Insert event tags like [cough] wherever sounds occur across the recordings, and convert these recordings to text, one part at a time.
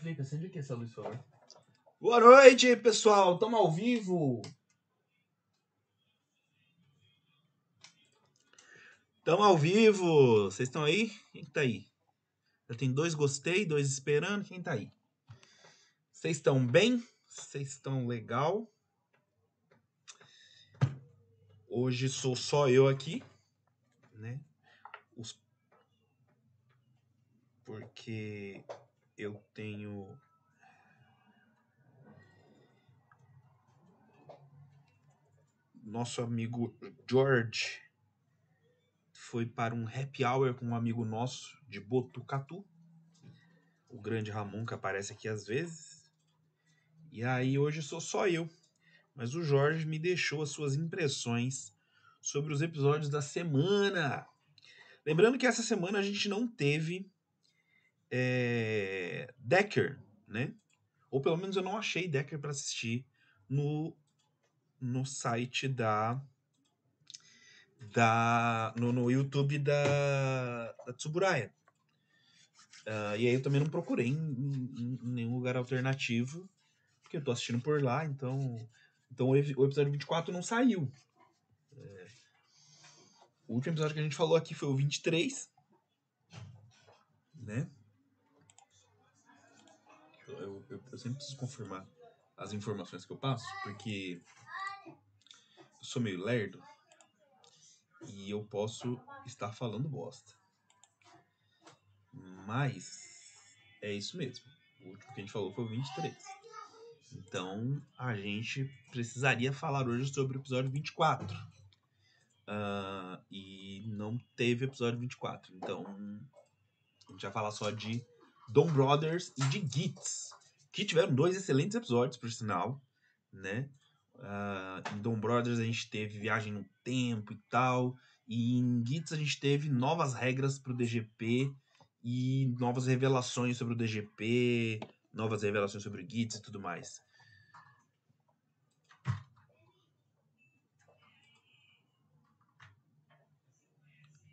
clica, acende aqui essa luz, por favor. Boa noite, pessoal. Estamos ao vivo. Estamos ao vivo. Vocês estão aí? Quem que tá aí? Já tem dois gostei, dois esperando. Quem tá aí? Vocês estão bem? Vocês estão legal? Hoje sou só eu aqui, né? Os... Porque eu tenho nosso amigo George foi para um happy hour com um amigo nosso de Botucatu, o grande Ramon que aparece aqui às vezes. E aí hoje sou só eu, mas o Jorge me deixou as suas impressões sobre os episódios da semana. Lembrando que essa semana a gente não teve é, Decker, né? Ou pelo menos eu não achei Decker para assistir no no site da. da no, no YouTube da, da Tsuburaya. Uh, e aí eu também não procurei em, em, em, nenhum lugar alternativo, porque eu tô assistindo por lá, então. Então o, episódio 24 não saiu. É, o último episódio que a gente falou aqui foi o 23. Né? Eu, eu, eu sempre preciso confirmar as informações que eu passo, porque eu sou meio lerdo e eu posso estar falando bosta. Mas é isso mesmo. O último que a gente falou foi o 23. Então a gente precisaria falar hoje sobre o episódio 24. Uh, e não teve episódio 24. Então a gente vai falar só de Dom Brothers e de Gits. Que tiveram dois excelentes episódios, por sinal. Né? Uh, em Dom Brothers a gente teve viagem no tempo e tal. E em Gits a gente teve novas regras para o DGP e novas revelações sobre o DGP, novas revelações sobre o Gits e tudo mais.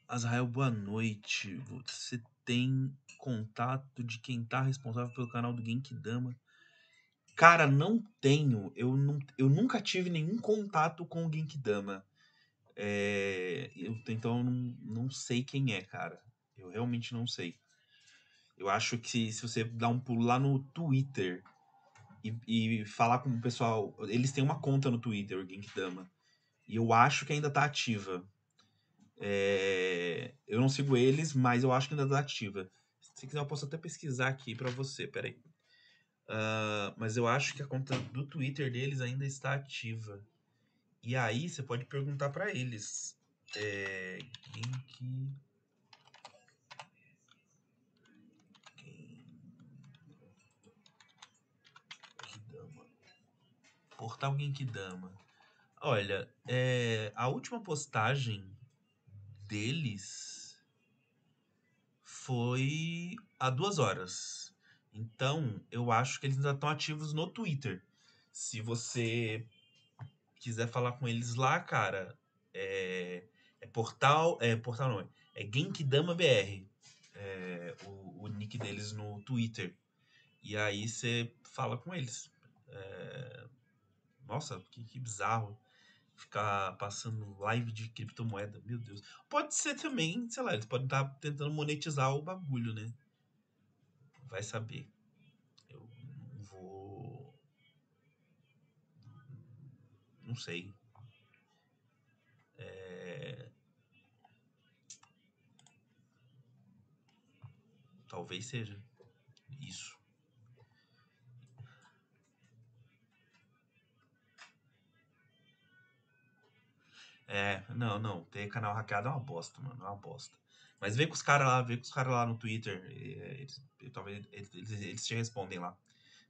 Azrael, boa noite. Você tem contato de quem está responsável pelo canal do Genkidama? Cara, não tenho. Eu, não, eu nunca tive nenhum contato com o Genkidama. É, eu, então eu não, não sei quem é, cara. Eu realmente não sei. Eu acho que se você dar um pulo lá no Twitter e, e falar com o pessoal. Eles têm uma conta no Twitter, o Genkidama. E eu acho que ainda tá ativa. É, eu não sigo eles, mas eu acho que ainda tá ativa. Se quiser, eu posso até pesquisar aqui para você. Peraí. Uh, mas eu acho que a conta do Twitter deles ainda está ativa. E aí você pode perguntar para eles. É, que. Genkidama. Portal Genkidama. Olha, é, a última postagem deles foi há duas horas. Então, eu acho que eles ainda estão ativos no Twitter. Se você quiser falar com eles lá, cara, é, é portal, é portal não, é Genkidama BR, é, o, o, nick deles no Twitter. E aí você fala com eles. É, nossa, que, que bizarro ficar passando live de criptomoeda, meu Deus. Pode ser também, sei lá, eles podem estar tentando monetizar o bagulho, né? vai saber. Eu não vou. Não sei. É... Talvez seja isso. É, não, não. Ter canal hackeado é uma bosta, mano. É uma bosta. Mas vê com os caras lá, vê com os caras lá no Twitter. Eles, talvez eles, eles, eles, te respondem lá.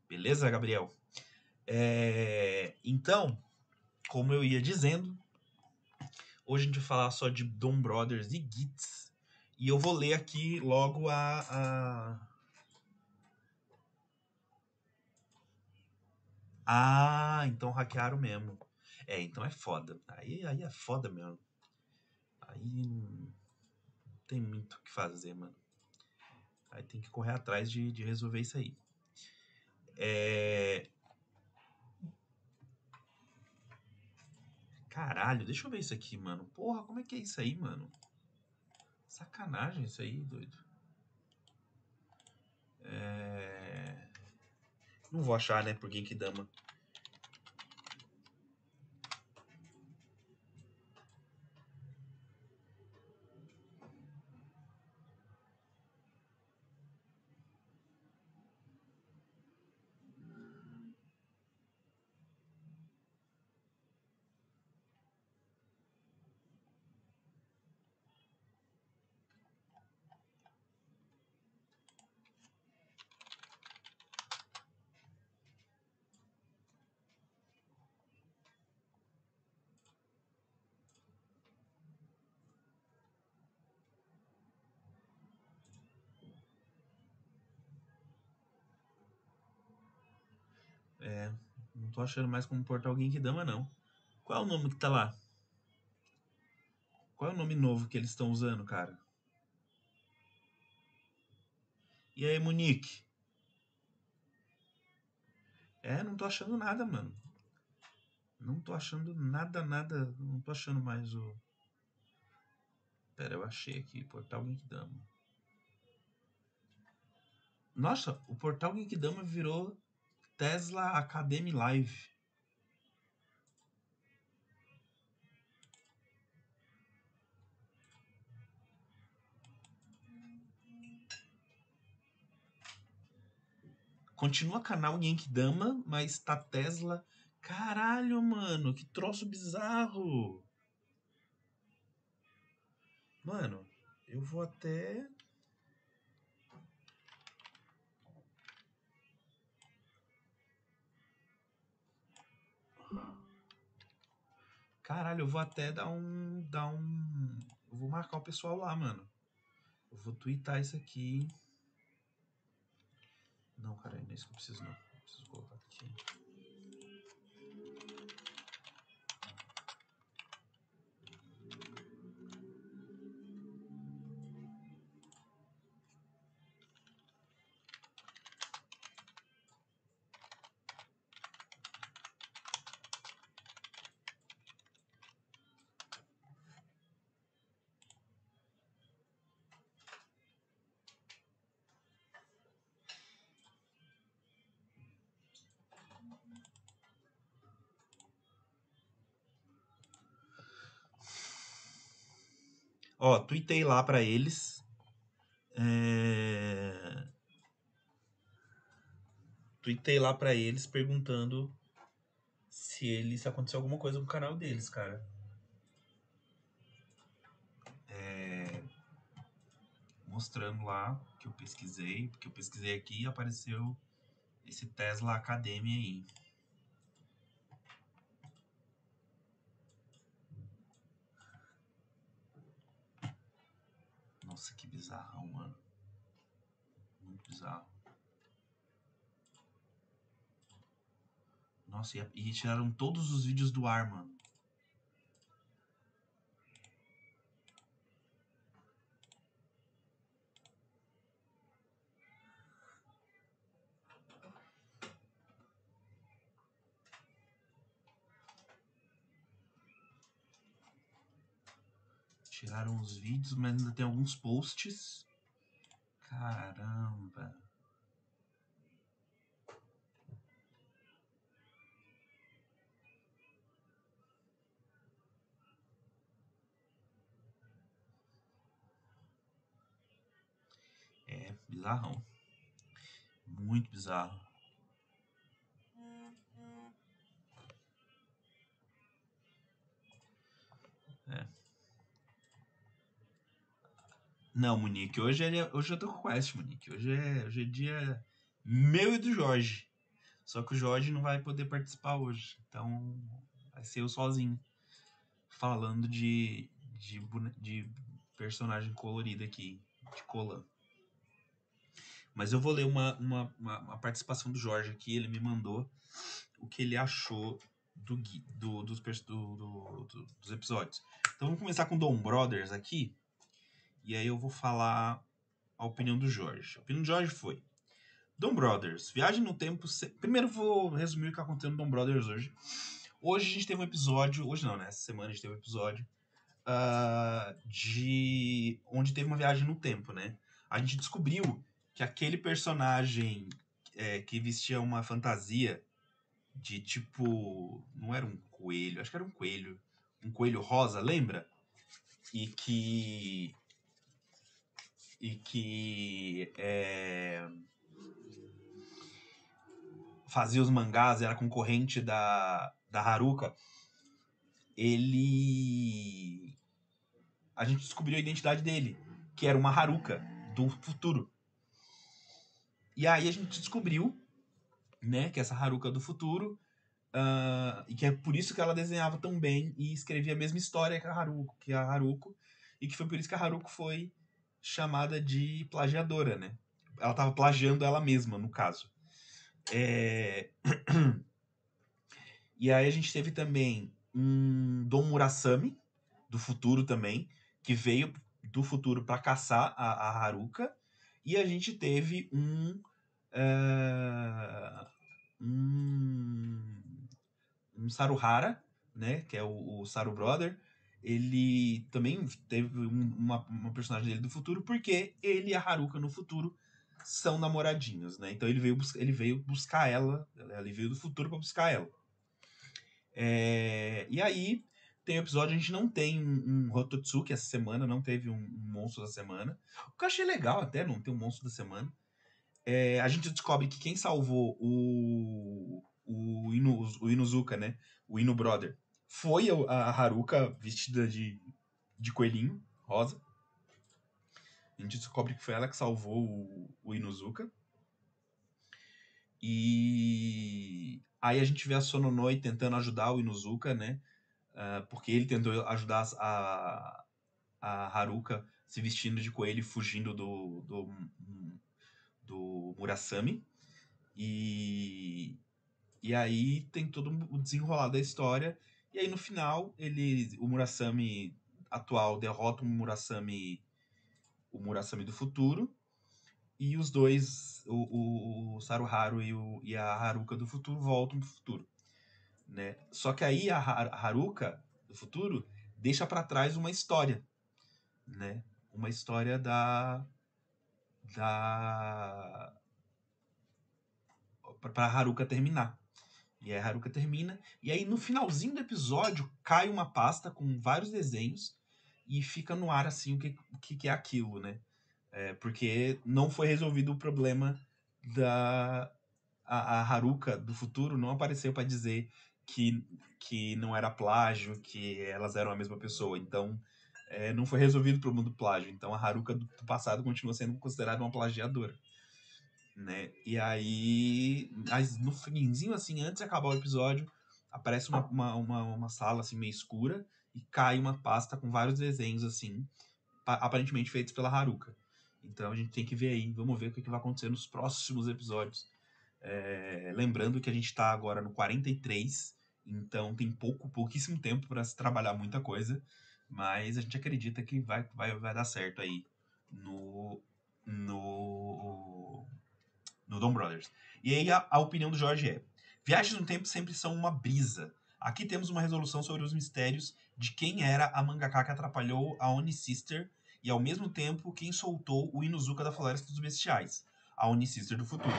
Beleza, Gabriel? É, então, como eu ia dizendo, hoje a gente vai falar só de Dom Brothers e Gits. E eu vou ler aqui logo a, a... Ah, então hackearam mesmo. É, então é foda. Aí, aí é foda mesmo. Aí tem muito o que fazer, mano. Aí tem que correr atrás de, de resolver isso aí. É... Caralho, deixa eu ver isso aqui, mano. Porra, como é que é isso aí, mano? Sacanagem isso aí, doido. É... Não vou achar, né, por Genkidama. É, não tô achando mais como portal Genkidama, não. Qual é o nome que tá lá? Qual é o nome novo que eles estão usando, cara? E aí, Monique? É, não tô achando nada, mano. Não tô achando nada, nada. Não tô achando mais o. Pera, eu achei aqui. Portal Genkidama. Nossa, o portal Genkidama virou Tesla Academy Live. Continua canal Genkidama, mas tá Tesla. Caralho, mano, que troço bizarro. Mano, eu vou até Caralho, eu vou até dar um. dar um. Eu vou marcar o pessoal lá, mano. Eu vou twittar isso aqui. Não, cara, não é isso que eu preciso não. Preciso colocar aqui. Ó, tuitei lá pra eles. É... Tuitei lá pra eles perguntando se eles se aconteceu alguma coisa com o canal deles, cara. É... Mostrando lá que eu pesquisei, porque eu pesquisei aqui e apareceu esse Tesla Academy aí. Nossa, que bizarrão, mano. Muito bizarro. Nossa, e, e retiraram todos os vídeos do ar, mano. Os vídeos, mas ainda tem alguns posts. Caramba. É bizarrão. Muito bizarro. É. Não, Monique, hoje, é, hoje eu tô com Quest, Monique. Hoje é, hoje é dia meu e do Jorge. Só que o Jorge não vai poder participar hoje. Então vai ser eu sozinho. Falando de, de, de personagem colorido aqui, de Colan. Mas eu vou ler uma, uma, uma, uma, participação do Jorge aqui. Ele me mandou o que ele achou do, do, dos, do, do, dos episódios. Então vamos começar com Dom Brothers aqui. E aí eu vou falar a opinião do Jorge. A opinião do Jorge foi: Dom Brothers. Viagem no tempo. Se... Primeiro vou resumir o que aconteceu no Dom Brothers hoje. Hoje a gente teve um episódio. Hoje não, né? Essa semana a gente teve um episódio. Uh, de. Onde teve uma viagem no tempo, né? A gente descobriu que aquele personagem é, que vestia uma fantasia de tipo. Não era um coelho, acho que era um coelho. Um coelho rosa, lembra? E que. E que. É, fazia os mangás, era concorrente da, da Haruka. Ele. A gente descobriu a identidade dele, que era uma Haruka do futuro. E aí a gente descobriu, né, que essa Haruka do futuro, uh, e que é por isso que ela desenhava tão bem e escrevia a mesma história que a Haruko, que a Haruko, e que foi por isso que a Haruko foi chamada de plagiadora, né? Ela estava plagiando ela mesma, no caso. É... [clears throat] e aí a gente teve também um Dom Murasami, do futuro também, que veio do futuro para caçar a, a Haruka. E a gente teve um uh, um, um Saruhara, né, que é o, o Saru Brother, ele também teve um, uma, uma personagem dele do futuro, porque ele e a Haruka no futuro são namoradinhos, né? Então ele veio, ele veio buscar ela, ele veio do futuro para buscar ela. É, e aí tem o episódio, a gente não tem um, um essa semana, não teve um, um, monstro da semana. O que eu achei legal até não ter um monstro da semana é, a gente descobre que quem salvou o, o, Inu, o Inuzuka, né? O Inu Brother, foi a, Haruka vestida de, de coelhinho rosa. A gente descobre que foi ela que salvou o, o Inuzuka. E aí a gente vê a Sononoi tentando ajudar o Inuzuka, né? Uh, porque ele tentou ajudar a, a Haruka se vestindo de coelho e fugindo do, do do Murasami. E, e aí tem todo o desenrolar da história. E aí no final, ele, o Murasami atual derrota o Murasami, o Murasami do futuro. E os dois, o, o Saruharu e, o, e a Haruka do futuro, voltam pro futuro. Né? Só que aí a Haruka do futuro deixa para trás uma história, né? Uma história da da para Haruka terminar. E aí a Haruka termina e aí no finalzinho do episódio cai uma pasta com vários desenhos e fica no ar assim o que, o que é aquilo, né? É, porque não foi resolvido o problema da a, a Haruka do futuro não apareceu para dizer que, que não era plágio, que elas eram a mesma pessoa. Então, é, não foi resolvido o problema do plágio. Então a Haruka do, do passado continua sendo considerada uma plagiadora. Né? E aí, no finzinho, assim, antes de acabar o episódio, aparece uma, uma, uma, uma, sala assim meio escura e cai uma pasta com vários desenhos assim, aparentemente feitos pela Haruka. Então a gente tem que ver aí, vamos ver o que, que vai acontecer nos próximos episódios. É, lembrando que a gente está agora no 43, então tem pouco, pouquíssimo tempo para se trabalhar muita coisa. Mas a gente acredita que vai, vai, vai dar certo aí no, no, no Dom Brothers. E aí a, a opinião do Jorge é: Viagens no tempo sempre são uma brisa. Aqui temos uma resolução sobre os mistérios de quem era a mangaka que atrapalhou a Oni Sister e ao mesmo tempo quem soltou o Inuzuka da Floresta dos Bestiais, a Oni Sister do futuro.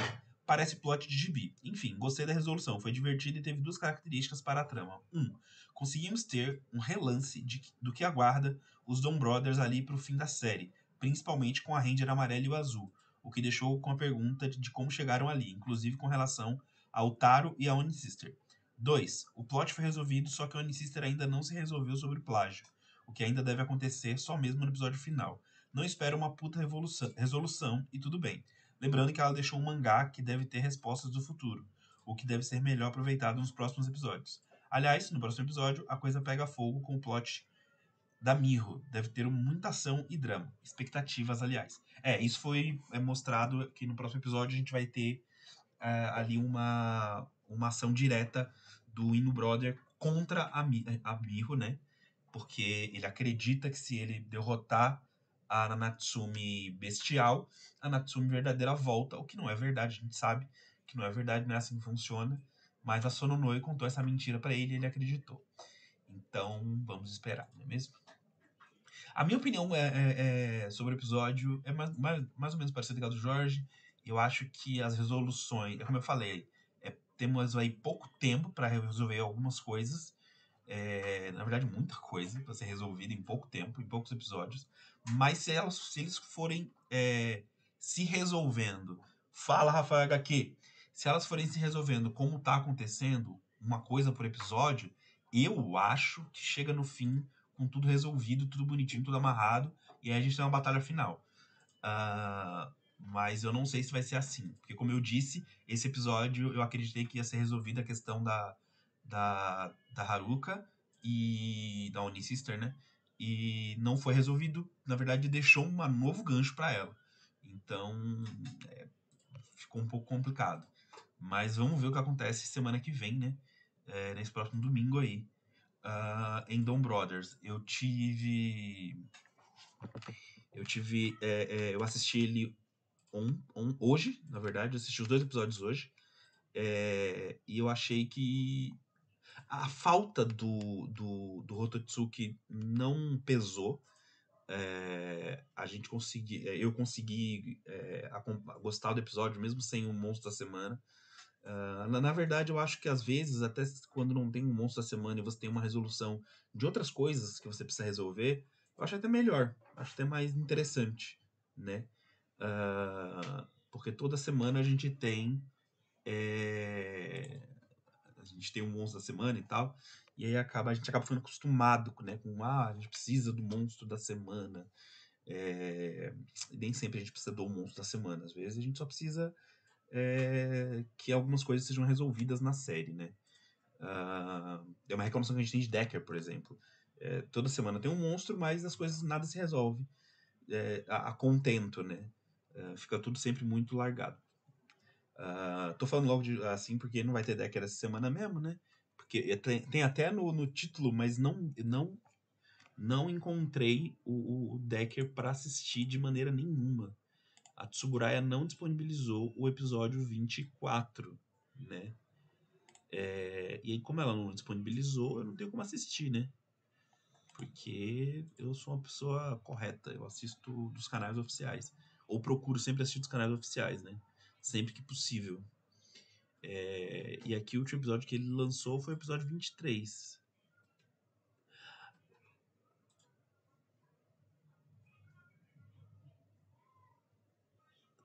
Parece plot de gibi. Enfim, gostei da resolução, foi divertido e teve duas características para a trama. Um, conseguimos ter um relance de, do que aguarda os Dom Brothers ali para o fim da série, principalmente com a Ranger amarela e o azul, o que deixou com a pergunta de, de como chegaram ali, inclusive com relação ao Taro e a Onisister. 2. O plot foi resolvido, só que a Onisister ainda não se resolveu sobre o plágio, o que ainda deve acontecer só mesmo no episódio final. Não espero uma puta resolução e tudo bem. Lembrando que ela deixou um mangá que deve ter respostas do futuro, o que deve ser melhor aproveitado nos próximos episódios. Aliás, no próximo episódio, a coisa pega fogo com o plot da Mirro. Deve ter muita ação e drama. Expectativas, aliás. É, isso foi é, mostrado que no próximo episódio a gente vai ter é, ali uma, uma ação direta do Inu Brother contra a, a Mirro, né? Porque ele acredita que se ele derrotar a Natsumi bestial, a Natsumi verdadeira volta, o que não é verdade, a gente sabe que não é verdade, não é assim que funciona. Mas a Sononoi contou essa mentira para ele e ele acreditou. Então, vamos esperar, não é mesmo? A minha opinião é, é, é sobre o episódio é mais, mais, mais ou menos parecida com a do Jorge. Eu acho que as resoluções, como eu falei, é, temos aí pouco tempo para resolver algumas coisas. É, na verdade, muita coisa para ser resolvida em pouco tempo, em poucos episódios. Mas se, elas, se eles forem é, se resolvendo, fala Rafael HQ, se elas forem se resolvendo como tá acontecendo, uma coisa por episódio, eu acho que chega no fim com tudo resolvido, tudo bonitinho, tudo amarrado, e aí a gente tem uma batalha final. Uh, mas eu não sei se vai ser assim. Porque, como eu disse, esse episódio eu acreditei que ia ser resolvida a questão da, da, da Haruka e da Oni Sister, né? E não foi resolvido. Na verdade, deixou um novo gancho para ela. Então, é, ficou um pouco complicado. Mas vamos ver o que acontece semana que vem, né? É, nesse próximo domingo aí. Uh, em Dom Brothers. Eu tive. Eu tive. É, é, eu assisti ele on, on, hoje, na verdade. Eu assisti os dois episódios hoje. É, e eu achei que a falta do, do, do Rototsuki não pesou. É, a gente consegui, eu consegui é, gostar do episódio mesmo sem o monstro da semana. Uh, na, na, verdade, eu acho que às vezes, até quando não tem um monstro da semana e você tem uma resolução de outras coisas que você precisa resolver, eu acho até melhor, acho até mais interessante, né? Uh, porque toda semana a gente tem é, a gente tem um monstro da semana e tal, e aí acaba a gente acaba ficando acostumado, né, com ah, a gente precisa do monstro da semana. É, nem sempre a gente precisa do monstro da semana, às vezes a gente só precisa é, que algumas coisas sejam resolvidas na série, né? Uh, é uma reclamação que a gente tem de Decker, por exemplo. É, toda semana tem um monstro, mas as coisas nada se resolve é, a, a, contento, né? É, fica tudo sempre muito largado. Uh, tô falando logo de, assim porque não vai ter Decker essa semana mesmo, né? Porque tem, tem até no, no título, mas não não não encontrei o, o Decker para assistir de maneira nenhuma a Tsuburaya não disponibilizou o episódio 24, né? É, e aí, como ela não disponibilizou, eu não tenho como assistir, né? Porque eu sou uma pessoa correta, eu assisto dos canais oficiais. Ou procuro sempre assistir dos canais oficiais, né? Sempre que possível. É, e aqui o último episódio que ele lançou foi o episódio 23.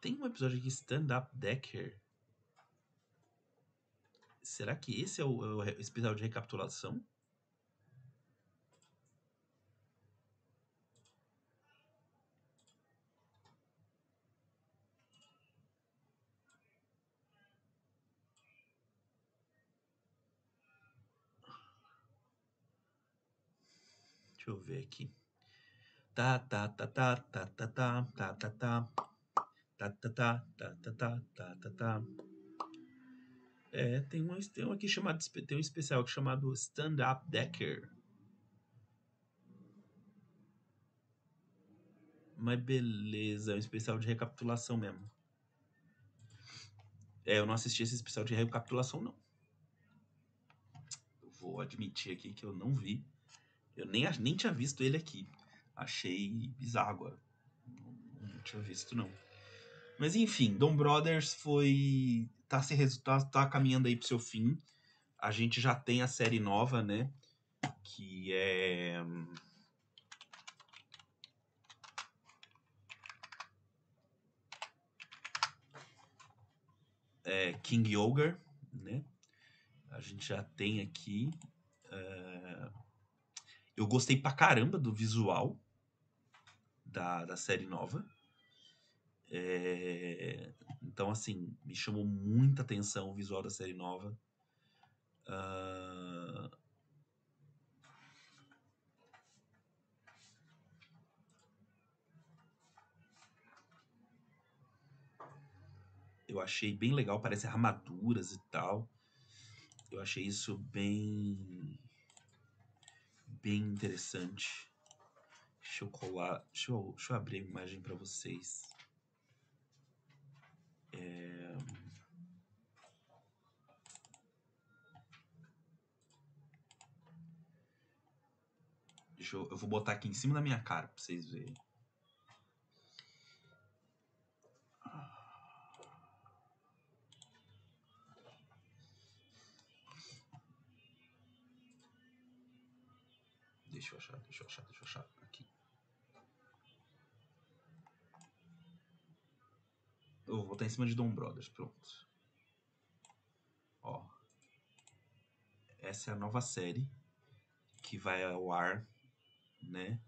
Tem um episódio aqui, Stand Up Decker. Será que esse é o, é o especial de recapitulação? Deixa eu ver aqui. Tá, tá, tá, tá, tá, tá, tá, tá, tá, tá. Tá, tá, tá, tá, tá, tá, tá, tá, tá. É, tem um, tem um aqui chamado, tem um especial aqui chamado Stand Up Decker. Mas beleza, é um especial de recapitulação mesmo. É, eu não assisti esse especial de recapitulação, não. Eu vou admitir aqui que eu não vi. Eu nem, nem tinha visto ele aqui. Achei bizarro agora. Não, não tinha visto, não. Mas enfim, Dom Brothers foi. tá, se, tá, tá caminhando aí pro seu fim. A gente já tem a série nova, né? Que é. é King Ogre, né? A gente já tem aqui. É... Eu gostei pra caramba do visual da, da série nova. É... Então, assim, me chamou muita atenção o visual da série nova. Uh... Eu achei bem legal, parece armaduras e tal. Eu achei isso bem bem interessante. Deixa eu colar. Deixa eu, deixa eu abrir a imagem para vocês. Deixa eu, eu vou botar aqui em cima da minha cara pra vocês verem. Deixa eu achar, deixa eu achar, deixa eu achar. Aqui. Eu vou botar em cima de Dom Brothers, pronto. Ó. Essa é a nova série que vai ao ar, né?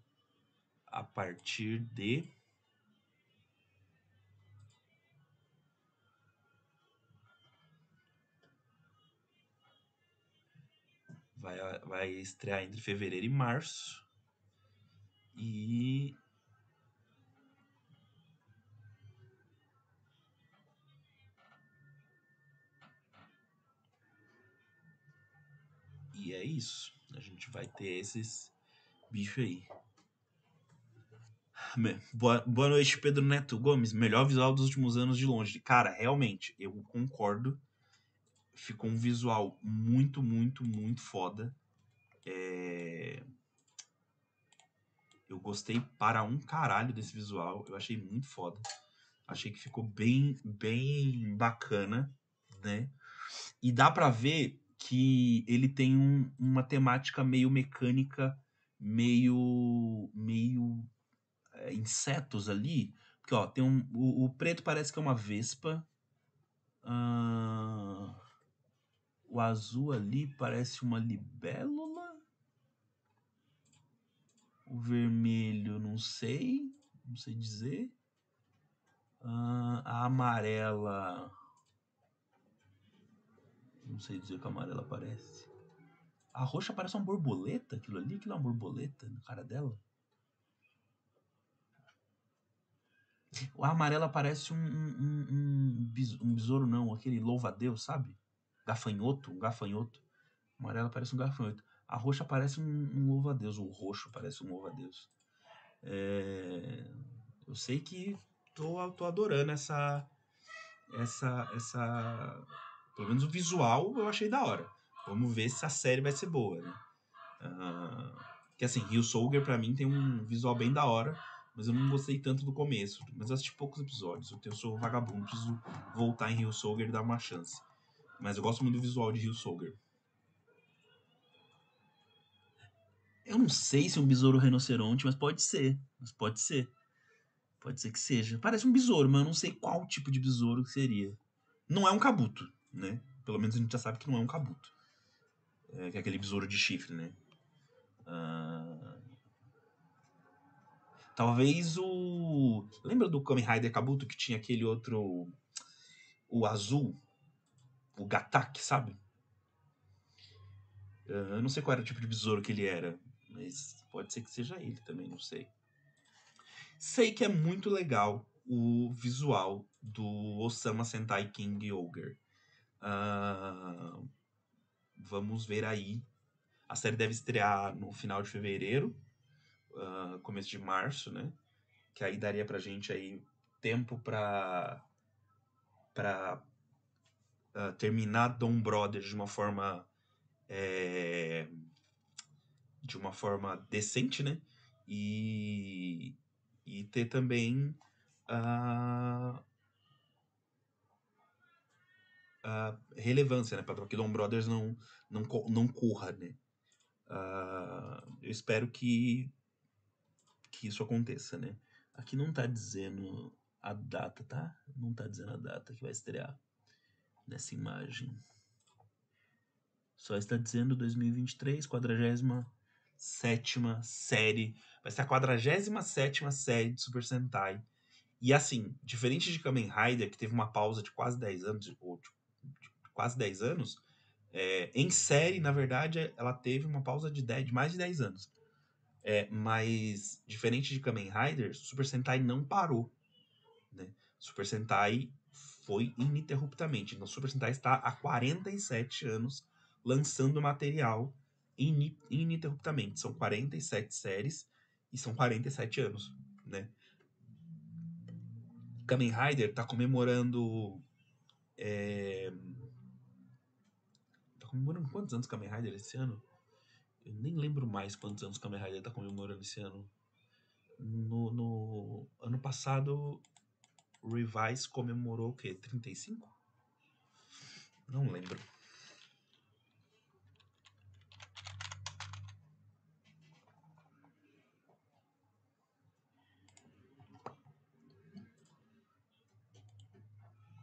A partir de vai, vai estrear entre fevereiro e março. E. E é isso. A gente vai ter esses bichos aí. Boa, boa noite, Pedro Neto Gomes. Melhor visual dos últimos anos de longe. Cara, realmente, eu concordo ficou um visual muito, muito, muito foda. É... Eu gostei para um caralho desse visual. Eu achei muito foda. Achei que ficou bem, bem bacana, né? E dá para ver que ele tem um, uma temática meio mecânica, meio, meio é, insetos ali. Porque ó, tem um, o, o, preto parece que é uma vespa. Uh... O azul ali parece uma libélula. O vermelho, não sei. Não sei dizer. Uh, a amarela. Não sei dizer o que a amarela parece. A roxa parece uma borboleta. Aquilo ali, aquilo é uma borboleta na cara dela. A amarela parece um, um, um, um besouro, não. Aquele louva-a-Deus, sabe? gafanhoto, um gafanhoto. O amarelo parece um gafanhoto. A roxa parece um, um louva-a-Deus. O roxo parece um louva-a-Deus. É... Eu sei que tô, tô adorando essa, essa, essa... Pelo menos o visual eu achei da hora. Vamos ver se a série vai ser boa, né? Uh, que assim, Rio Soldier pra mim tem um visual bem da hora, mas eu não gostei tanto do começo. Mas eu assisti poucos episódios. Eu sou vagabundo, preciso voltar em Rio Soldier e dar uma chance. Mas eu gosto muito do visual de Rio Soldier. Eu não sei se é um besouro rinoceronte, mas pode ser. Mas pode ser. Pode ser que seja. Parece um besouro, mas eu não sei qual tipo de besouro que seria. Não é um cabuto, né? Pelo menos a gente já sabe que não é um cabuto. É, que é aquele besouro de chifre, né? Ah... Talvez o. Lembra do Kamen Rider Kabuto que tinha aquele outro. O azul? o Gatak, sabe? Eu não sei qual era o tipo de besouro que ele era, mas pode ser que seja ele também, não sei. Sei que é muito legal o visual do Osama Sentai King Ogre. Uh, vamos ver aí. A série deve estrear no final de fevereiro, uh, começo de março, né? Que aí daria pra gente aí tempo pra, pra uh, terminar Dom Brothers de uma forma é, de uma forma decente, né? E, e ter também a, a relevância, né? Para que Dom Brothers não, não, não corra, né? Uh, eu espero que, que isso aconteça, né? Aqui não tá dizendo a data, tá? Não tá dizendo a data que vai estrear nessa imagem. Só está dizendo 2023, 47 série. Vai ser a 47 série de Super Sentai. E assim, diferente de Kamen Rider, que teve uma pausa de quase 10 anos, ou de, de quase 10 anos, é, em série, na verdade, ela teve uma pausa de, 10, de mais de 10 anos. É, mas, diferente de Kamen Rider, Super Sentai não parou. Né? Super Sentai foi ininterruptamente. Então, Super Sentai está há 47 anos lançando material ininterruptamente. São 47 séries E são 47 anos, né? Kamen Rider tá comemorando. É... Comemorando quantos anos Kamen Rider esse ano? Eu nem lembro mais quantos anos Kamen Rider tá comemorando esse ano. No, no ano passado, Revise comemorou o quê? 35? Não lembro.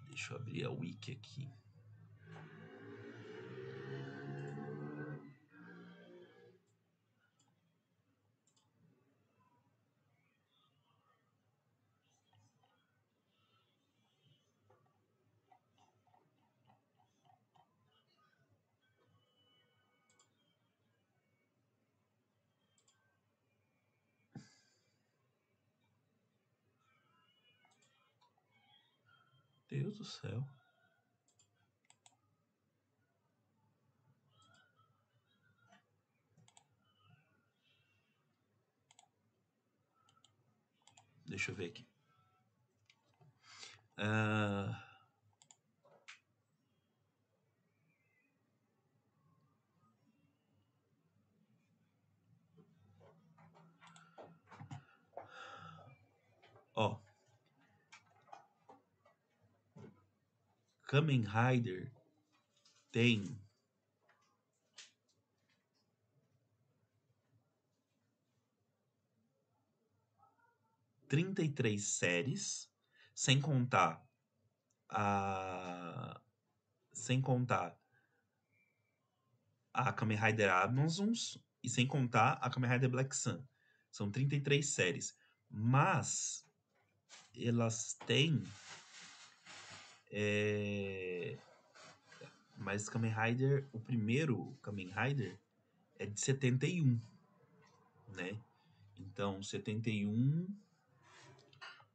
Deixa eu abrir a wiki aqui. Céu. Deixa eu ver aqui. Uh... Ó. Kamen Rider tem trinta e três séries, sem contar a sem contar a Kamen Rider Amazons e sem contar a Kamen Rider Black Sun. São 33 séries, mas elas têm é... Mas Kamen Rider, o primeiro Kamen Rider é de 71, né? Então, 71,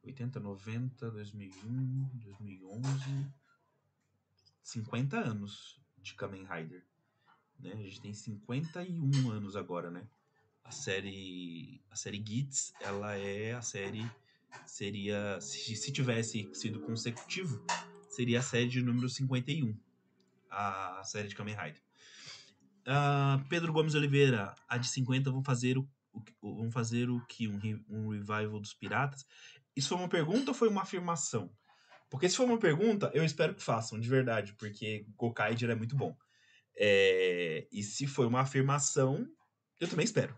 80, 90, 2001, 2011, 50 anos de Kamen Rider. Né? A gente tem 51 anos agora, né? A série, a série Gits, ela é a série seria se, se tivesse sido consecutivo, seria a série número 51, a série de Kamen Rider. Uh, Pedro Gomes Oliveira, a de 50 vão fazer o, o vão fazer o que? Um, um revival dos piratas? Isso foi uma pergunta ou foi uma afirmação? Porque se for uma pergunta, eu espero que façam, de verdade, porque Gokaiger é muito bom. É, e se foi uma afirmação, eu também espero.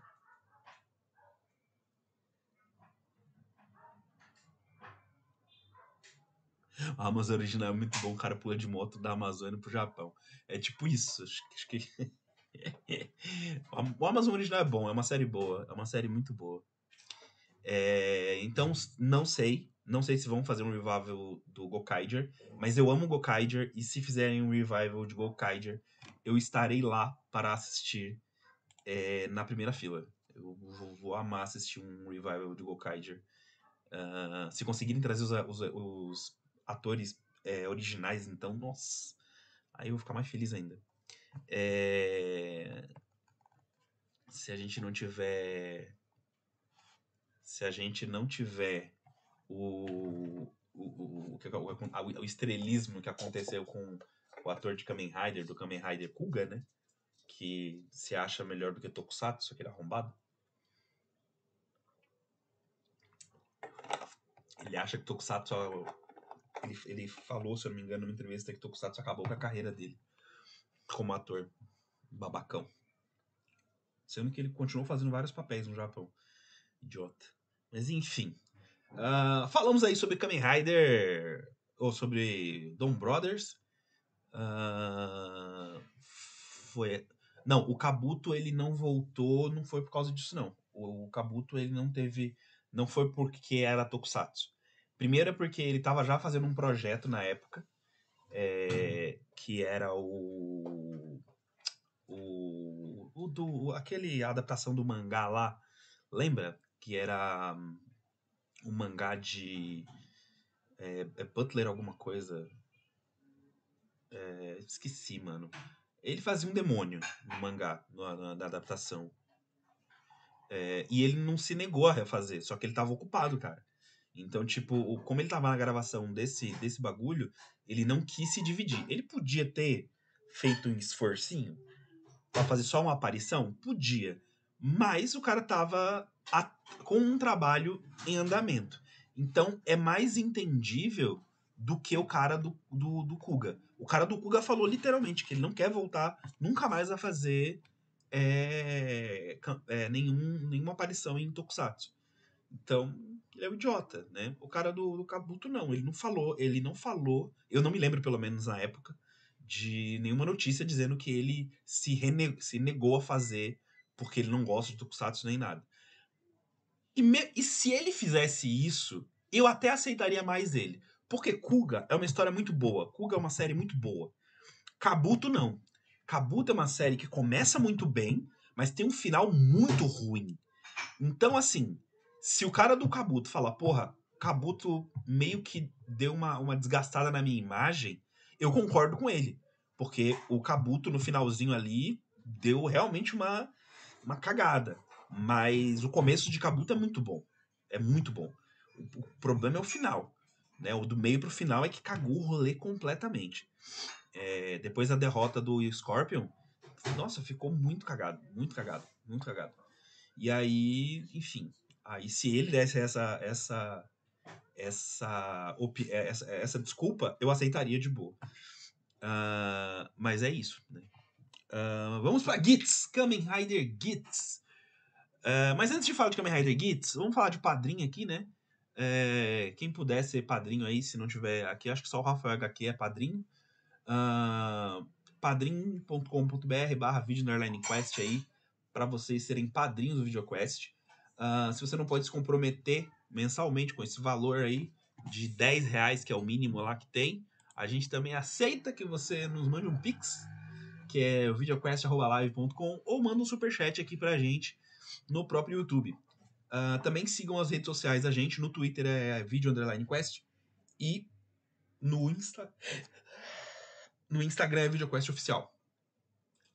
[laughs] A Amazônia original é muito bom, o cara pula de moto da Amazônia pro Japão. É tipo isso. Acho, acho que. [laughs] o Amazon original é bom, é uma série boa, é uma série muito boa. É, então, não sei. Não sei se vão fazer um revival do Gokaiger, mas eu amo Gokaiger e se fizerem um revival de Gokaiger, eu estarei lá para assistir é, na primeira fila. Eu vou, vou, amar assistir um revival de Gokaiger. Uh, se conseguirem trazer os, os, os atores é, originais, então, nossa, aí eu vou ficar mais feliz ainda. É... Se a gente não tiver. Se a gente não tiver o, o, o, o, o estrelismo que aconteceu com o ator de Kamen Rider, do Kamen Rider Kuga, né? Que se acha melhor do que Tokusatsu, aquele arrombado. Ele acha que Tokusatsu ele, ele falou, se eu não me engano, numa entrevista que Tokusatsu acabou com a carreira dele como ator babacão. Sendo que ele continuou fazendo vários papéis no Japão. Idiota. Mas enfim. Uh, falamos aí sobre Kamen Rider, ou sobre Don Brothers. Uh, foi. Não, o Kabuto ele não voltou, não foi por causa disso, não. O, o Kabuto ele não teve. Não foi porque era Tokusatsu. Primeiro é porque ele estava já fazendo um projeto na época, é, que era o. O, o do, aquele adaptação do mangá lá, lembra? Que era um mangá de. É, é Butler alguma coisa. É, esqueci, mano. Ele fazia um demônio no mangá, na, na adaptação. É, e ele não se negou a refazer, só que ele tava ocupado, cara. Então, tipo, como ele tava na gravação desse, desse bagulho, ele não quis se dividir. Ele podia ter feito um esforcinho pra fazer só uma aparição? Podia. Mas o cara tava a, com um trabalho em andamento. Então é mais entendível do que o cara do, do, do Kuga. O cara do Kuga falou literalmente que ele não quer voltar nunca mais a fazer é, é, nenhum, nenhuma aparição em Tokusatsu. Então, ele é um idiota, né? O cara do, do Kabuto não, ele não falou, ele não falou, eu não me lembro pelo menos na época, de nenhuma notícia dizendo que ele se, rene, se negou a fazer porque ele não gosta de Tokusatsu nem nada. E, me, e se ele fizesse isso, eu até aceitaria mais ele. Porque Kuga é uma história muito boa. Kuga é uma série muito boa. Kabuto não. Kabuto é uma série que começa muito bem, mas tem um final muito ruim. Então, assim, se o cara do Kabuto falar, porra, Kabuto meio que deu uma, uma desgastada na minha imagem, eu concordo com ele. Porque o Kabuto, no finalzinho ali, deu realmente uma, uma cagada. Mas o começo de Kabuto é muito bom. É muito bom. O, problema é o final. Né? O do meio pro final é que cagou o rolê completamente. É, depois da derrota do Scorpion, nossa, ficou muito cagado. Muito cagado. Muito cagado. E aí, enfim. Aí se ele desse essa essa essa, essa, essa desculpa, eu aceitaria de boa. Uh, mas é isso. Né? Uh, vamos para Gits, Kamen Rider Gits. Uh, mas antes de falar de Kamen Rider Gits, vamos falar de padrinho aqui, né? É, quem puder ser padrinho aí, se não tiver aqui, acho que só o Rafael HQ é padrinho. Uh, padrim.com.br barra vídeo quest aí, para vocês serem padrinhos do VideoQuest. Uh, se você não pode se comprometer mensalmente com esse valor aí de 10 reais, que é o mínimo lá que tem, a gente também aceita que você nos mande um pix, que é videoquest.live.com, ou manda um superchat aqui pra gente no próprio YouTube. Uh, também sigam as redes sociais da gente. No Twitter é vídeo quest. E no Insta. No Instagram é VideoQuest Oficial.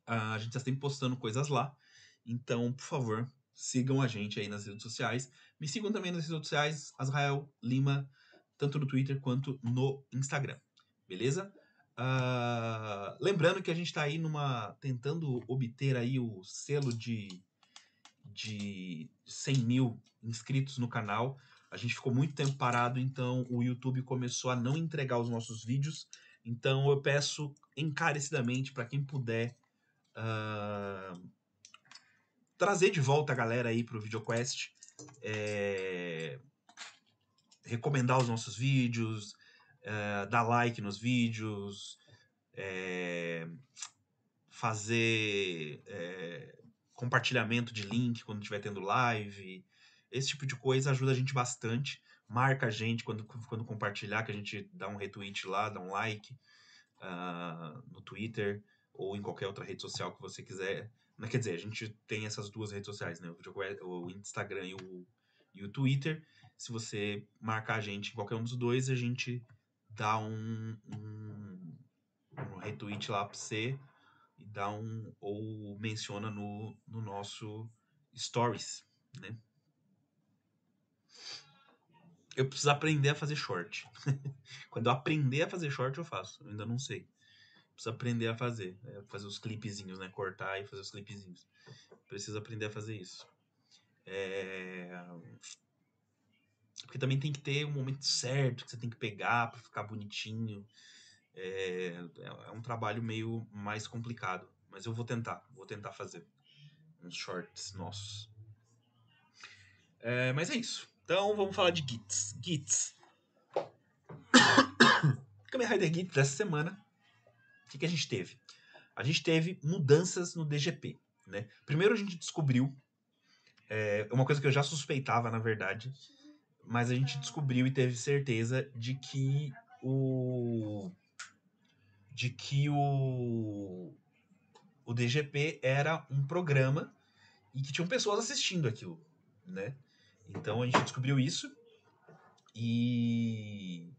Uh, a gente está sempre postando coisas lá. Então, por favor, sigam a gente aí nas redes sociais. Me sigam também nas redes sociais, Azrael Lima, tanto no Twitter quanto no Instagram. Beleza? Uh, lembrando que a gente está aí numa. tentando obter aí o selo de de 100 mil inscritos no canal. A gente ficou muito tempo parado, então o YouTube começou a não entregar os nossos vídeos. Então eu peço encarecidamente para quem puder uh, trazer de volta a galera aí para o VideoQuest, é, recomendar os nossos vídeos, é, dar like nos vídeos, é, fazer compartilhamento de link quando estiver tendo live. Esse tipo de coisa ajuda a gente bastante. Marca a gente quando, quando compartilhar, que a gente dá um retweet lá, dá um like uh, no Twitter ou em qualquer outra rede social que você quiser. Quer dizer, a gente tem essas duas redes sociais, né? O Instagram e o, e o Twitter. Se você marcar a gente em qualquer um dos dois, a gente dá um, um, um retweet lá pra você e dá um ou menciona no, no nosso stories, né? Eu preciso aprender a fazer short. [laughs] Quando eu aprender a fazer short, eu faço. Eu ainda não sei. Preciso aprender a fazer. É, fazer os clipezinhos, né? Cortar e fazer os clipezinhos. Preciso aprender a fazer isso. É... Porque também tem que ter um momento certo que você tem que pegar para ficar bonitinho. É, é um trabalho meio mais complicado. Mas eu vou tentar, vou tentar fazer uns shorts nossos. É, mas é isso. Então vamos falar de Gits. Gits. [coughs] Kamen Rider Gits dessa semana. O que, que a gente teve? A gente teve mudanças no DGP. Né? Primeiro a gente descobriu é, uma coisa que eu já suspeitava, na verdade, mas a gente descobriu e teve certeza de que o de que o, o DGP era um programa e que tinham pessoas assistindo aquilo, né? Então a gente descobriu isso e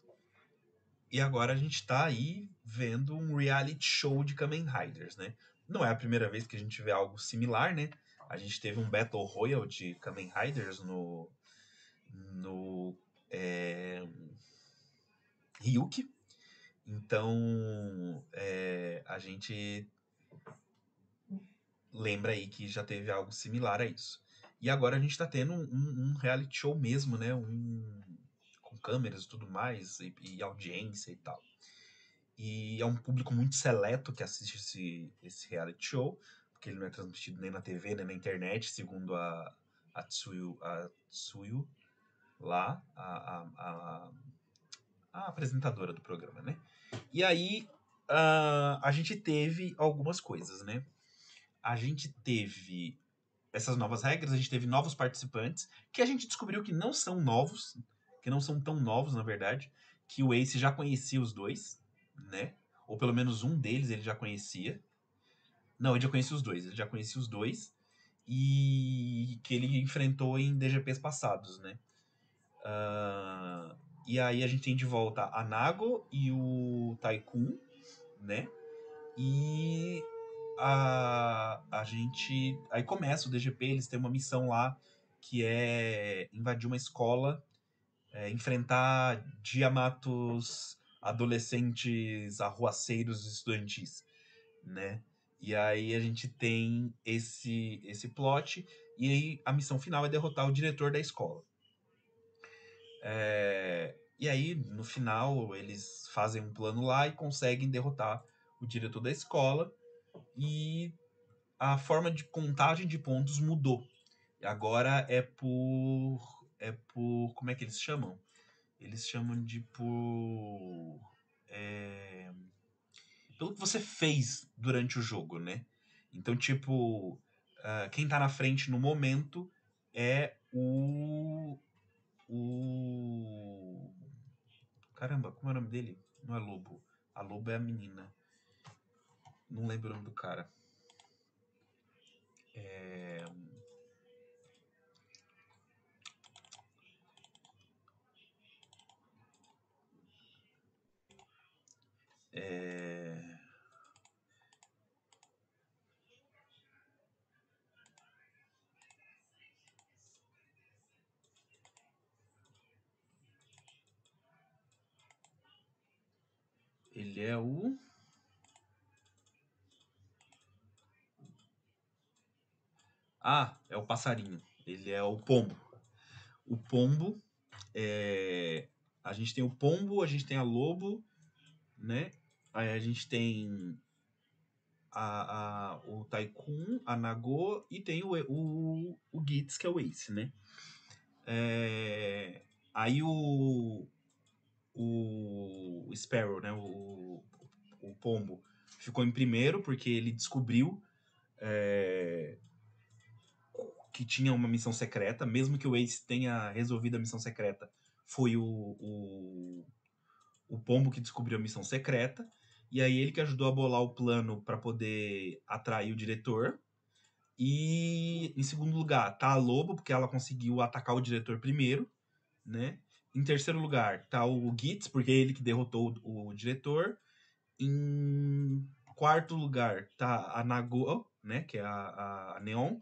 e agora a gente está aí vendo um reality show de Kamen Riders, né? Não é a primeira vez que a gente vê algo similar, né? A gente teve um Battle Royale de Kamen Riders no. no. É, Ryuki. Então, é, a gente lembra aí que já teve algo similar a isso. E agora a gente está tendo um, um, reality show mesmo, né? Um, com câmeras e tudo mais, e, e, audiência e tal. E é um público muito seleto que assiste esse, esse reality show, porque ele não é transmitido nem na TV, nem na internet, segundo a, a, Tsuyu, a Tsuyu lá, a, a, a, apresentadora do programa, né? E aí uh, a gente teve algumas coisas, né? A gente teve essas novas regras, a gente teve novos participantes, que a gente descobriu que não são novos, que não são tão novos, na verdade, que o Ace já conhecia os dois, né? Ou pelo menos um deles ele já conhecia. Não, ele já conhecia os dois, ele já conhecia os dois. E que ele enfrentou em DGPs passados, né? Uh, e aí a gente tem de volta a Nago e o Taikun, né? E a, a gente. Aí começa o DGP, eles têm uma missão lá que é invadir uma escola, é, enfrentar diamatos adolescentes arruaceiros estudantis, né? E aí a gente tem esse esse plot e aí a missão final é derrotar o diretor da escola. É, e aí no final eles fazem um plano lá e conseguem derrotar o diretor da escola e a forma de contagem de pontos mudou. Agora é por é por como é que eles chamam? Eles chamam de por é, pelo que você fez durante o jogo, né? Então, tipo, uh, quem tá na frente no momento é o. O. Caramba, como é o nome dele? Não é Lobo. A Lobo é a menina. Não lembro o nome do cara. É... É... Ele é o. Ah, é o passarinho. Ele é o pombo. O pombo é... A gente tem o pombo, a gente tem a lobo, né? Aí a gente tem a, a, o Taikun, a Nago e tem o, o, o Gitz, que é o Ace, né? É... Aí o, o Sparrow, né? O, o pombo ficou em primeiro porque ele descobriu é, que tinha uma missão secreta, mesmo que o Ace tenha resolvido a missão secreta, foi o, o, o Pombo que descobriu a missão secreta. E aí ele que ajudou a bolar o plano para poder atrair o diretor. E em segundo lugar, tá a Lobo, porque ela conseguiu atacar o diretor primeiro, né? Em terceiro lugar, tá o Gitz, porque é ele que derrotou o, o diretor. Em quarto lugar, tá a Nago, né? Que é a, a Neon.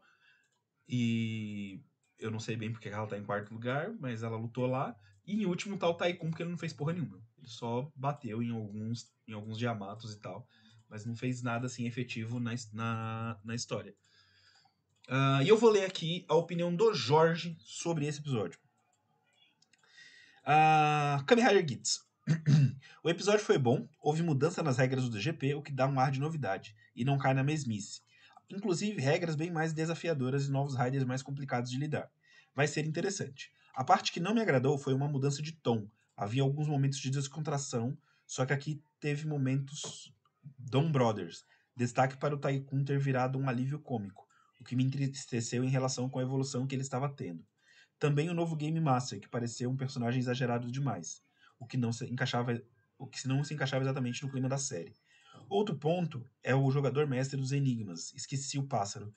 E eu não sei bem porque ela tá em quarto lugar, mas ela lutou lá. E em último tá o Taikun, porque ele não fez porra nenhuma. Só bateu em alguns, em alguns diamatos e tal. Mas não fez nada assim efetivo na, na, na história. Uh, e eu vou ler aqui a opinião do Jorge sobre esse episódio. Uh, Kamen Rider Gits. [clears throat] o episódio foi bom, houve mudança nas regras do GP, o que dá um ar de novidade, e não cai na mesmice inclusive regras bem mais desafiadoras e novos riders mais complicados de lidar. Vai ser interessante. A parte que não me agradou foi uma mudança de tom. Havia alguns momentos de descontração, só que aqui teve momentos Dom Brothers. Destaque para o Tycoon ter virado um alívio cômico, o que me entristeceu em relação com a evolução que ele estava tendo. Também o novo Game Master, que pareceu um personagem exagerado demais, o que não se encaixava, o que não se encaixava exatamente no clima da série. Outro ponto é o jogador mestre dos enigmas. Esqueci o pássaro.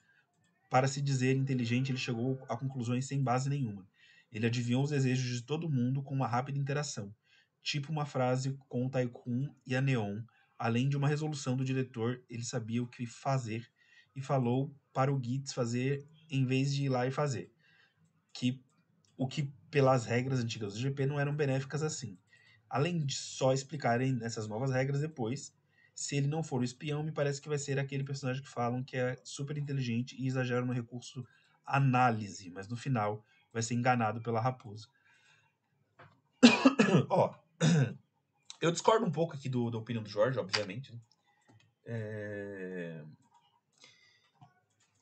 Para se dizer inteligente, ele chegou a conclusões sem base nenhuma. Ele adivinhou os desejos de todo mundo com uma rápida interação, tipo uma frase com o Taikun e a Neon. Além de uma resolução do diretor, ele sabia o que fazer e falou para o Gitz fazer em vez de ir lá e fazer. Que o que pelas regras antigas do GP não eram benéficas assim. Além de só explicarem essas novas regras depois, se ele não for o espião, me parece que vai ser aquele personagem que falam que é super inteligente e exagera no recurso análise, mas no final vai ser enganado pela raposa. [coughs] Ó, [coughs] eu discordo um pouco aqui do, da opinião do Jorge, obviamente. Né? É...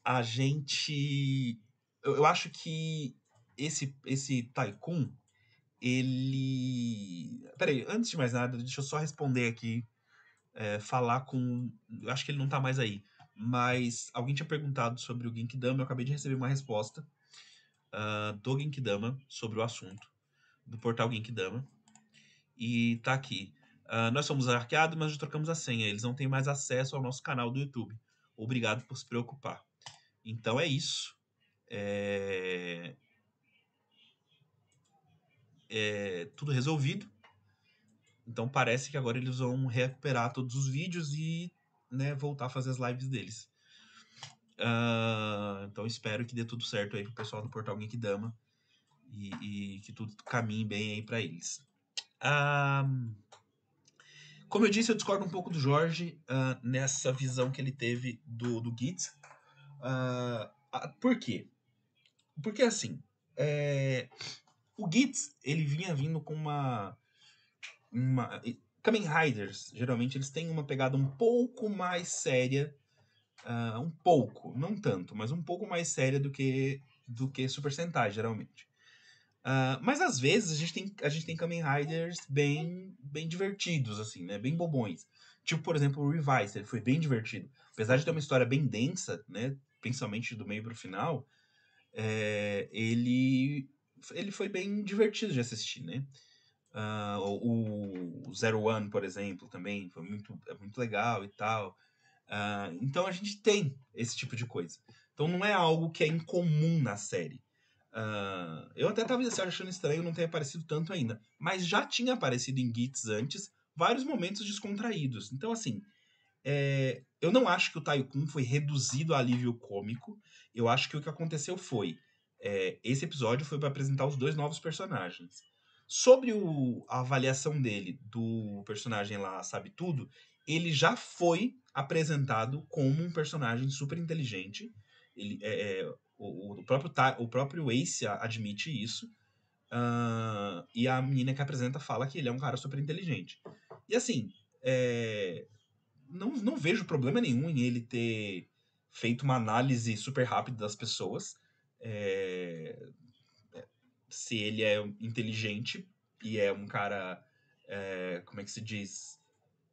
A gente. Eu, eu acho que esse, esse Tycoon, ele. Peraí, antes de mais nada, deixa eu só responder aqui. É, falar com. Eu acho que ele não tá mais aí. Mas alguém tinha perguntado sobre o Genkidama, eu acabei de receber uma resposta uh, do Genkidama sobre o assunto, do portal Genkidama. E tá aqui. Uh, nós somos hackeados, mas já trocamos a senha. Eles não têm mais acesso ao nosso canal do YouTube. Obrigado por se preocupar. Então é isso. É... É tudo resolvido. Então parece que agora eles vão recuperar todos os vídeos e né, voltar a fazer as lives deles. Uh, então espero que dê tudo certo aí pro pessoal do Portal Geekdama e, e que tudo caminhe bem aí para eles. Uh, como eu disse, eu discordo um pouco do Jorge uh, nessa visão que ele teve do, do Git. por quê? Porque assim, é, o Git ele vinha vindo com uma, uma Kamen Riders, geralmente eles têm uma pegada um pouco mais séria, uh, um pouco, não tanto, mas um pouco mais séria do que do que Super Sentai, geralmente. Uh, mas às vezes a gente tem, a gente tem Kamen Riders bem, bem divertidos, assim, né? Bem bobões. Tipo, por exemplo, o Revise, ele foi bem divertido. Apesar de ter uma história bem densa, né? Principalmente do meio pro final, é, ele, ele foi bem divertido de assistir, né? Uh, o, o Zero One, por exemplo, também foi muito, é muito legal e tal. Uh, então a gente tem esse tipo de coisa. Então não é algo que é incomum na série. Uh, eu até estava achando estranho não ter aparecido tanto ainda. Mas já tinha aparecido em Gits antes vários momentos descontraídos. Então, assim, é, eu não acho que o Taikun foi reduzido a alívio cômico. Eu acho que o que aconteceu foi. É, esse episódio foi para apresentar os dois novos personagens. Sobre o, a avaliação dele do personagem lá Sabe Tudo, ele já foi apresentado como um personagem super inteligente. Ele, é, é o, o, próprio, o próprio Ace admite isso. Uh, e a menina que apresenta fala que ele é um cara super inteligente. E assim, é, não, não vejo problema nenhum em ele ter feito uma análise super rápida das pessoas. É, se ele é inteligente e é um cara, é, como é que se diz,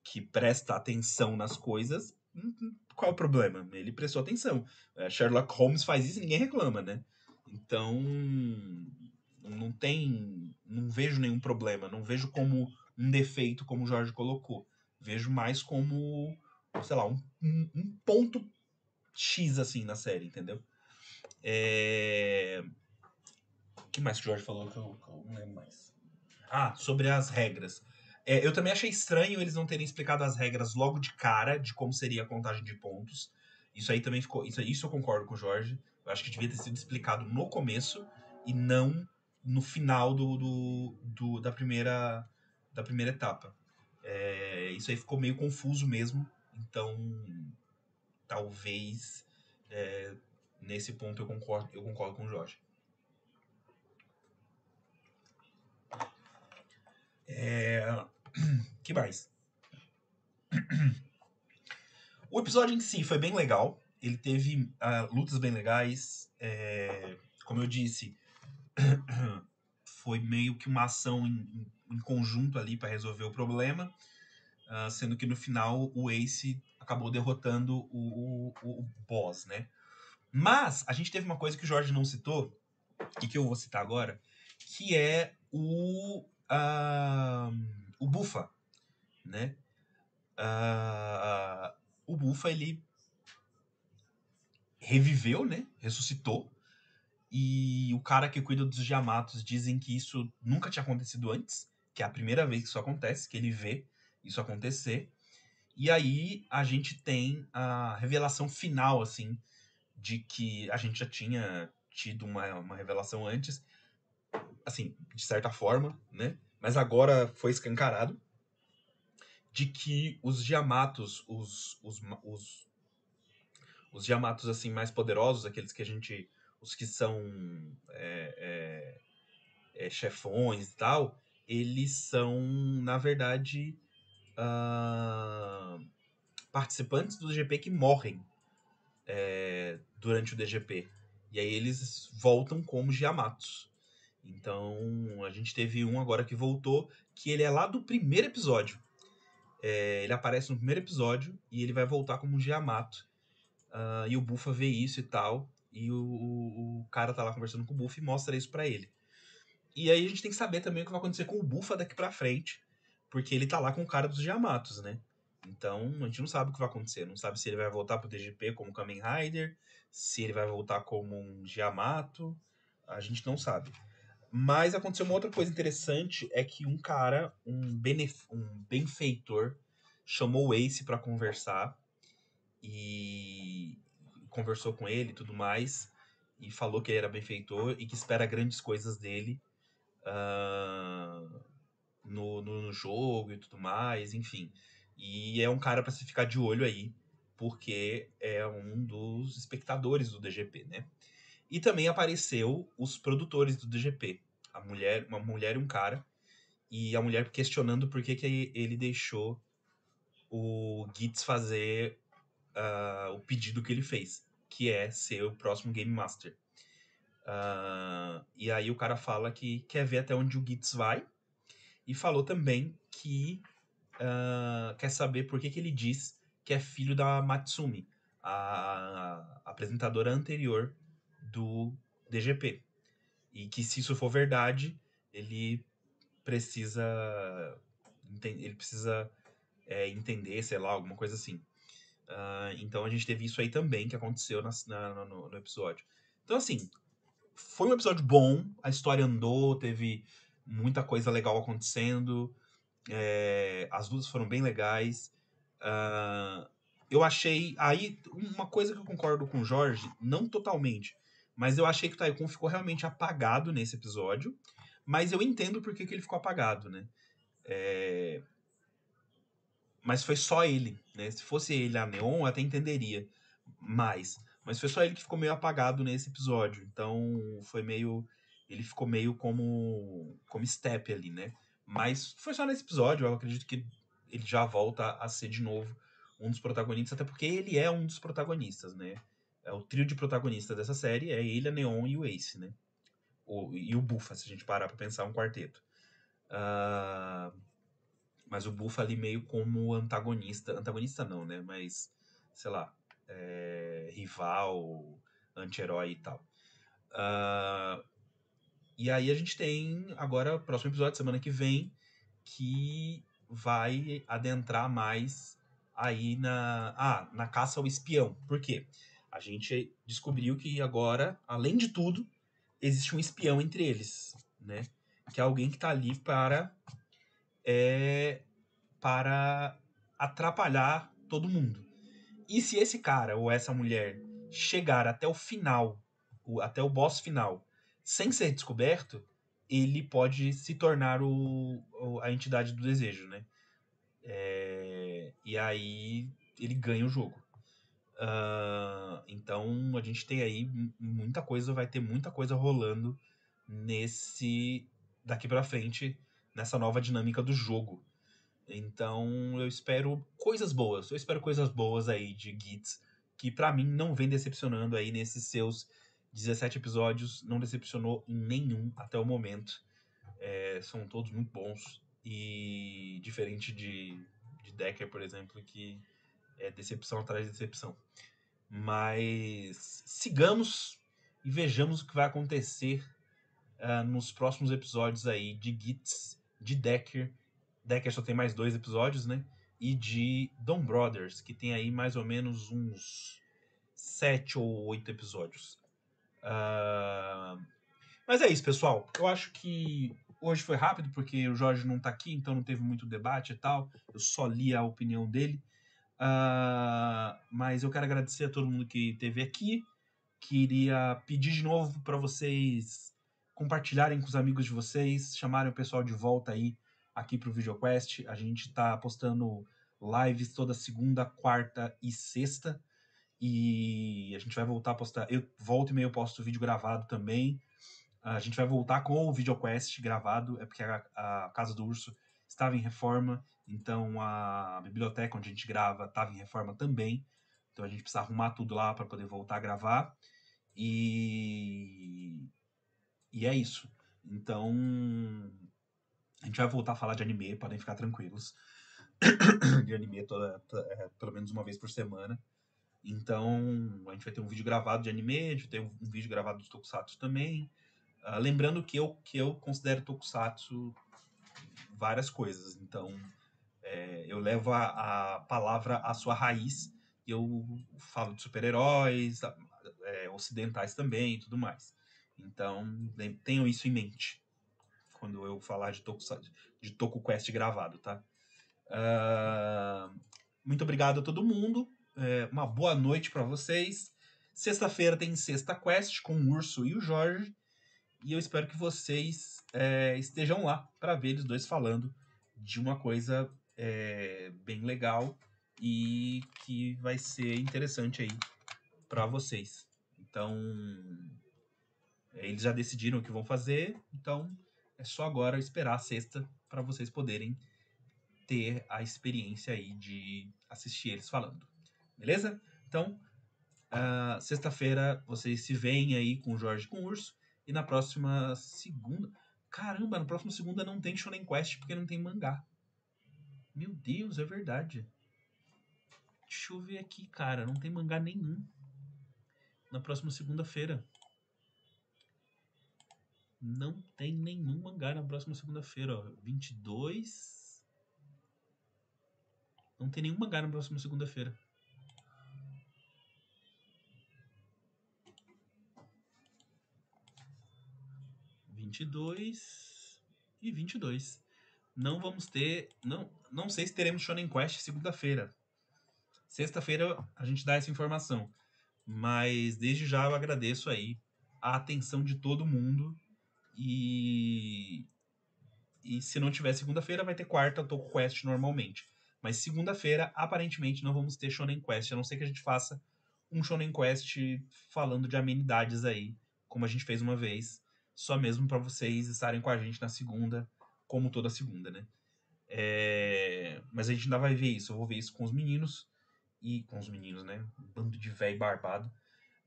que presta atenção nas coisas, hum, hum, qual o problema? Ele prestou atenção. É, Sherlock Holmes faz isso e ninguém reclama, né? Então, não tem, não vejo nenhum problema, não vejo como um defeito, como o Jorge colocou. Vejo mais como, sei lá, um, um ponto X, assim, na série, entendeu? É que mais que o Jorge falou que que eu não lembro mais? Ah, sobre as regras. É, eu também achei estranho eles não terem explicado as regras logo de cara de como seria a contagem de pontos. Isso aí também ficou. Isso, isso eu concordo com o Jorge. Eu acho que devia ter sido explicado no começo e não no final do, do, do da, primeira, da primeira etapa. É, isso aí ficou meio confuso mesmo. Então, talvez é, nesse ponto eu concordo, eu concordo com o Jorge. É... [clears throat] que mais? O episódio em si foi bem legal. Ele teve uh, lutas bem legais. É... Como eu disse, [clears throat] foi meio que uma ação em, em conjunto ali para resolver o problema. Uh, sendo que no final o Ace acabou derrotando o, o, o, boss, né? Mas a gente teve uma coisa que o Jorge não citou, e que eu vou citar agora, que é o uh, o Bufa, né? Uh, o Bufa, ele reviveu, né? Ressuscitou. E o cara que cuida dos Yamatos dizem que isso nunca tinha acontecido antes, que é a primeira vez que isso acontece, que ele vê isso acontecer. E aí a gente tem a revelação final, assim, de que a gente já tinha tido uma, uma revelação antes, assim, de certa forma, né? Mas agora foi escancarado de que os Yamatos, os, os, os, os Yamatos assim mais poderosos, aqueles que a gente, os que são é, é, é, chefões e tal, eles são na verdade uh, participantes do GP que morrem é, durante o DGP. E aí eles voltam como Giamatos. Então a gente teve um agora que voltou, que ele é lá do primeiro episódio. É, ele aparece no primeiro episódio e ele vai voltar como um Giamato. Uh, e o Bufa vê isso e tal. E o, o, o, cara tá lá conversando com o Bufa e mostra isso para ele. E aí a gente tem que saber também o que vai acontecer com o Bufa daqui pra frente. Porque ele tá lá com o cara dos Giamatos, né? Então, a gente não sabe o que vai acontecer. Não sabe se ele vai voltar pro DGP como Kamen Rider, se ele vai voltar como um Giamato. A gente não sabe. Mas aconteceu uma outra coisa interessante, é que um cara, um, benef um benfeitor, chamou o Ace para conversar e conversou com ele e tudo mais, e falou que ele era benfeitor e que espera grandes coisas dele uh, no, no, no, jogo e tudo mais, enfim. E é um cara para se ficar de olho aí, porque é um dos espectadores do DGP, né? E também apareceu os produtores do DGP, a mulher, uma mulher e um cara, e a mulher questionando por que, que ele deixou o Gitz fazer uh, o pedido que ele fez, que é ser o próximo Game Master. Uh, e aí o cara fala que quer ver até onde o Gitz vai, e falou também que uh, quer saber por que, que ele diz que é filho da Matsumi, a, a apresentadora anterior do DGP. E que se isso for verdade, ele precisa ele precisa é, entender, sei lá, alguma coisa assim. Uh, então a gente teve isso aí também que aconteceu na, na, no, no, episódio. Então, assim, foi um episódio bom, a história andou, teve muita coisa legal acontecendo. É, as lutas foram bem legais. Uh, eu achei. Aí, uma coisa que eu concordo com o Jorge, não totalmente, mas eu achei que o Taikun ficou realmente apagado nesse episódio. Mas eu entendo por que, que ele ficou apagado, né? É... Mas foi só ele, né? Se fosse ele a Neon, eu até entenderia mais. Mas foi só ele que ficou meio apagado nesse episódio. Então foi meio. Ele ficou meio como. como step ali, né? Mas foi só nesse episódio, eu acredito que ele já volta a ser de novo um dos protagonistas, até porque ele é um dos protagonistas, né? É o trio de protagonistas dessa série é ele, a Neon e o Ace, né? O, e o Bufa, se a gente parar pra pensar um quarteto. Uh, mas o Bufa ali meio como antagonista. Antagonista não, né? Mas, sei lá, é, rival, anti-herói e tal. Uh, e aí a gente tem agora, próximo episódio, semana que vem, que vai adentrar mais aí na, ah, na caça ao espião. Por quê? A gente descobriu que agora, além de tudo, existe um espião entre eles, né? Que é alguém que está ali para é, para atrapalhar todo mundo. E se esse cara ou essa mulher chegar até o final, até o boss final, sem ser descoberto, ele pode se tornar o, a entidade do desejo, né? É, e aí ele ganha o jogo. Uh, então a gente tem aí muita coisa, vai ter muita coisa rolando nesse daqui para frente nessa nova dinâmica do jogo. Então eu espero coisas boas. Eu espero coisas boas aí de Gits que para mim não vem decepcionando aí nesses seus 17 episódios, não decepcionou em nenhum até o momento. É, são todos muito bons. E diferente de, de Decker, por exemplo, que é decepção atrás de decepção. Mas sigamos e vejamos o que vai acontecer uh, nos próximos episódios aí de Gits, de Decker. Decker só tem mais dois episódios, né? E de Don Brothers, que tem aí mais ou menos uns sete ou oito episódios. Uh... Mas é isso, pessoal. Eu acho que hoje foi rápido, porque o Jorge não tá aqui, então não teve muito debate e tal. Eu só li a opinião dele. Uh... Mas eu quero agradecer a todo mundo que esteve aqui. queria pedir de novo para vocês compartilharem com os amigos de vocês, chamarem o pessoal de volta aí aqui para o VideoQuest. A gente está postando lives toda segunda, quarta e sexta. E a gente vai voltar a postar. Eu volto e meio posto vídeo gravado também. A gente vai voltar com o VideoQuest gravado, é porque a, a Casa do Urso estava em reforma, então a biblioteca onde a gente grava estava em reforma também. Então a gente precisa arrumar tudo lá para poder voltar a gravar. E e é isso. Então a gente vai voltar a falar de anime, podem ficar tranquilos. [coughs] de anime toda, é, pelo menos uma vez por semana. Então, a gente vai ter um vídeo gravado de anime, a gente vai ter um, vídeo gravado de Tokusatsu também. Uh, lembrando que eu, que eu considero Tokusatsu várias coisas. Então, é, eu levo a, a, palavra à sua raiz. E eu falo de super-heróis, é, ocidentais também e tudo mais. Então, tenham isso em mente quando eu falar de Tokusatsu, de TokuQuest gravado, tá? Uh, muito obrigado a todo mundo. É, uma boa noite para vocês. Sexta-feira tem Sexta Quest com o Urso e o Jorge. E eu espero que vocês é, estejam lá para ver eles dois falando de uma coisa é, bem legal e que vai ser interessante aí para vocês. Então, eles já decidiram o que vão fazer, então é só agora esperar a sexta para vocês poderem ter a experiência aí de assistir eles falando. Beleza? Então, uh, sexta-feira vocês se veem aí com o Jorge com o Urso. E na próxima segunda. Caramba, na próxima segunda não tem Shonen Quest porque não tem mangá. Meu Deus, é verdade. Deixa eu ver aqui, cara. Não tem mangá nenhum. Na próxima segunda-feira. Não tem nenhum mangá na próxima segunda-feira, ó. 22. Não tem nenhum mangá na próxima segunda-feira. Vinte e dois e vinte e dois. Não vamos ter, não, não sei se teremos Shonen Quest segunda-feira. Sexta-feira a gente dá essa informação, mas desde já eu agradeço aí a atenção de todo mundo e, e se não tiver segunda-feira, vai ter quarta Toku Quest normalmente. Mas segunda-feira, aparentemente, não vamos ter Shonen Quest, a não ser que a gente faça um Shonen Quest falando de amenidades aí, como a gente fez uma vez, só mesmo para vocês estarem com a gente na segunda, como toda segunda, né? É... Mas a gente ainda vai ver isso, eu vou ver isso com os meninos, e com os meninos, né? Um bando de velho barbado.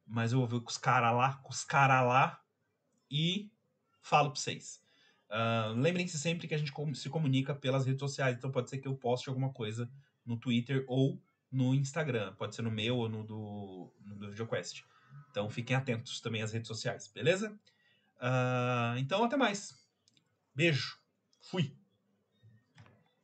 Mas eu vou ver com os caras lá, com os caras lá, e falo para vocês. Uh, Lembrem-se sempre que a gente se comunica pelas redes sociais, então pode ser que eu poste alguma coisa no Twitter ou no Instagram, pode ser no meu ou no do, no do VideoQuest. Então fiquem atentos também às redes sociais, beleza? Uh, então até mais. Beijo. Fui.